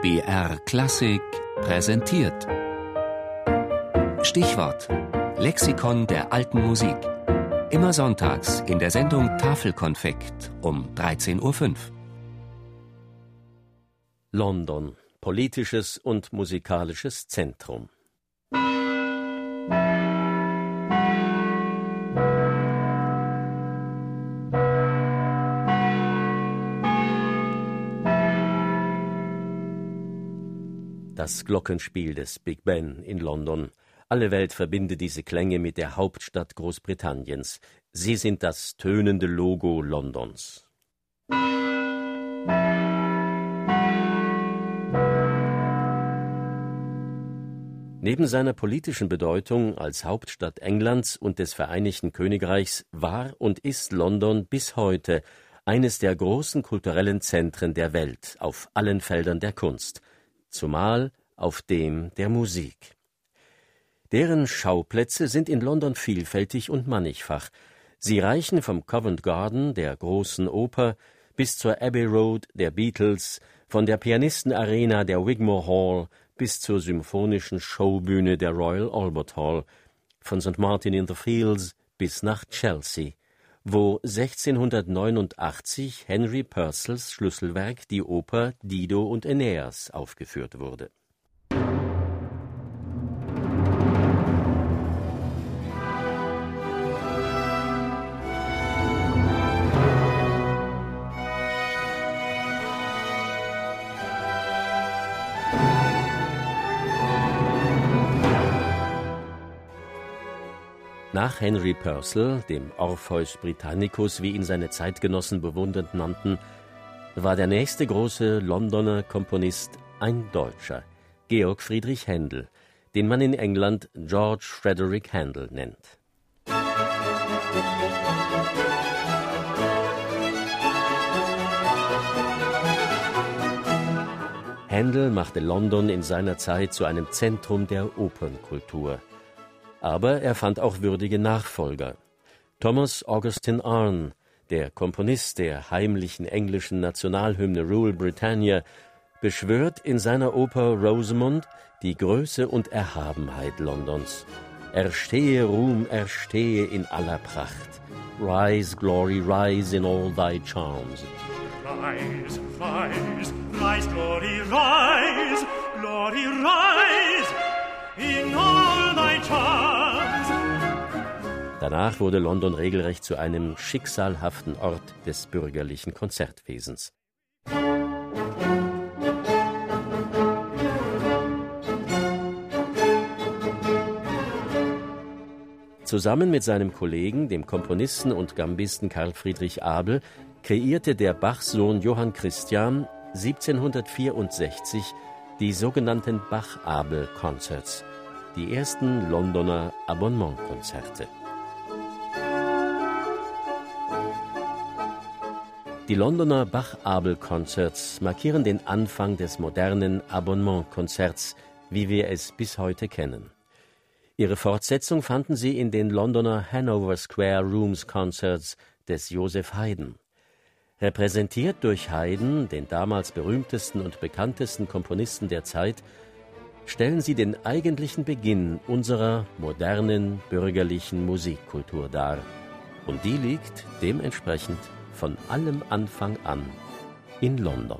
BR Klassik präsentiert. Stichwort: Lexikon der alten Musik. Immer sonntags in der Sendung Tafelkonfekt um 13.05 Uhr. London, politisches und musikalisches Zentrum. Das Glockenspiel des Big Ben in London. Alle Welt verbindet diese Klänge mit der Hauptstadt Großbritanniens. Sie sind das tönende Logo Londons. Neben seiner politischen Bedeutung als Hauptstadt Englands und des Vereinigten Königreichs war und ist London bis heute eines der großen kulturellen Zentren der Welt auf allen Feldern der Kunst zumal auf dem der Musik. Deren Schauplätze sind in London vielfältig und mannigfach. Sie reichen vom Covent Garden, der großen Oper, bis zur Abbey Road der Beatles, von der Pianistenarena der Wigmore Hall bis zur symphonischen Showbühne der Royal Albert Hall, von St. Martin in the Fields bis nach Chelsea wo 1689 Henry Purcells Schlüsselwerk, die Oper Dido und Aeneas, aufgeführt wurde Nach Henry Purcell, dem Orpheus Britannicus, wie ihn seine Zeitgenossen bewundernd nannten, war der nächste große Londoner Komponist ein Deutscher, Georg Friedrich Händel, den man in England George Frederick Handel nennt. Händel machte London in seiner Zeit zu einem Zentrum der Opernkultur. Aber er fand auch würdige Nachfolger. Thomas Augustin Arne, der Komponist der heimlichen englischen Nationalhymne Rule Britannia, beschwört in seiner Oper Rosamund die Größe und Erhabenheit Londons. Erstehe Ruhm, erstehe in aller Pracht. Rise, glory, rise in all thy charms. Rise, rise, rise, glory, rise, Danach wurde London regelrecht zu einem schicksalhaften Ort des bürgerlichen Konzertwesens. Zusammen mit seinem Kollegen, dem Komponisten und Gambisten Karl Friedrich Abel, kreierte der Bachs-Sohn Johann Christian 1764 die sogenannten Bach-Abel-Concerts, die ersten Londoner Abonnementkonzerte. Die Londoner Bach-Abel-Concerts markieren den Anfang des modernen Abonnementkonzerts, wie wir es bis heute kennen. Ihre Fortsetzung fanden sie in den Londoner Hanover Square Rooms Concerts des Joseph Haydn. Repräsentiert durch Haydn, den damals berühmtesten und bekanntesten Komponisten der Zeit, stellen sie den eigentlichen Beginn unserer modernen bürgerlichen Musikkultur dar. Und die liegt dementsprechend von allem Anfang an in London.